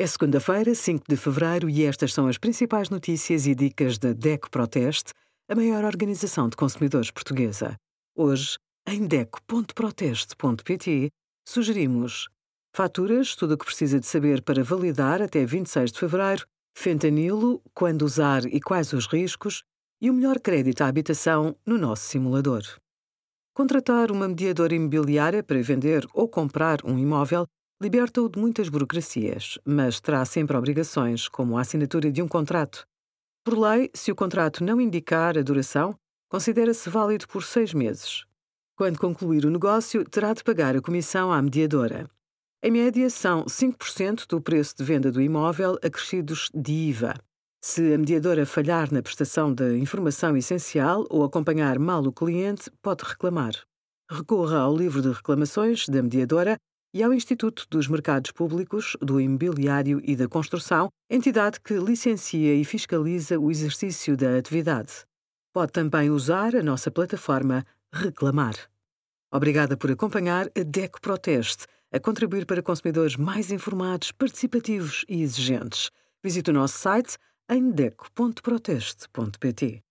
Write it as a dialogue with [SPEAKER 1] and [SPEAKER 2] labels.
[SPEAKER 1] É segunda-feira, 5 de fevereiro, e estas são as principais notícias e dicas da DECO Proteste, a maior organização de consumidores portuguesa. Hoje, em DECO.proteste.pt, sugerimos faturas, tudo o que precisa de saber para validar até 26 de fevereiro, fentanilo, quando usar e quais os riscos, e o melhor crédito à habitação no nosso simulador. Contratar uma mediadora imobiliária para vender ou comprar um imóvel liberta-o de muitas burocracias, mas terá sempre obrigações, como a assinatura de um contrato. Por lei, se o contrato não indicar a duração, considera-se válido por seis meses. Quando concluir o negócio, terá de pagar a comissão à mediadora. Em média, são 5% do preço de venda do imóvel acrescidos de IVA. Se a mediadora falhar na prestação da informação essencial ou acompanhar mal o cliente, pode reclamar. Recorra ao livro de reclamações da mediadora e ao Instituto dos Mercados Públicos, do Imobiliário e da Construção, entidade que licencia e fiscaliza o exercício da atividade. Pode também usar a nossa plataforma Reclamar. Obrigada por acompanhar a DECO Proteste, a contribuir para consumidores mais informados, participativos e exigentes. Visite o nosso site em deco.proteste.pt.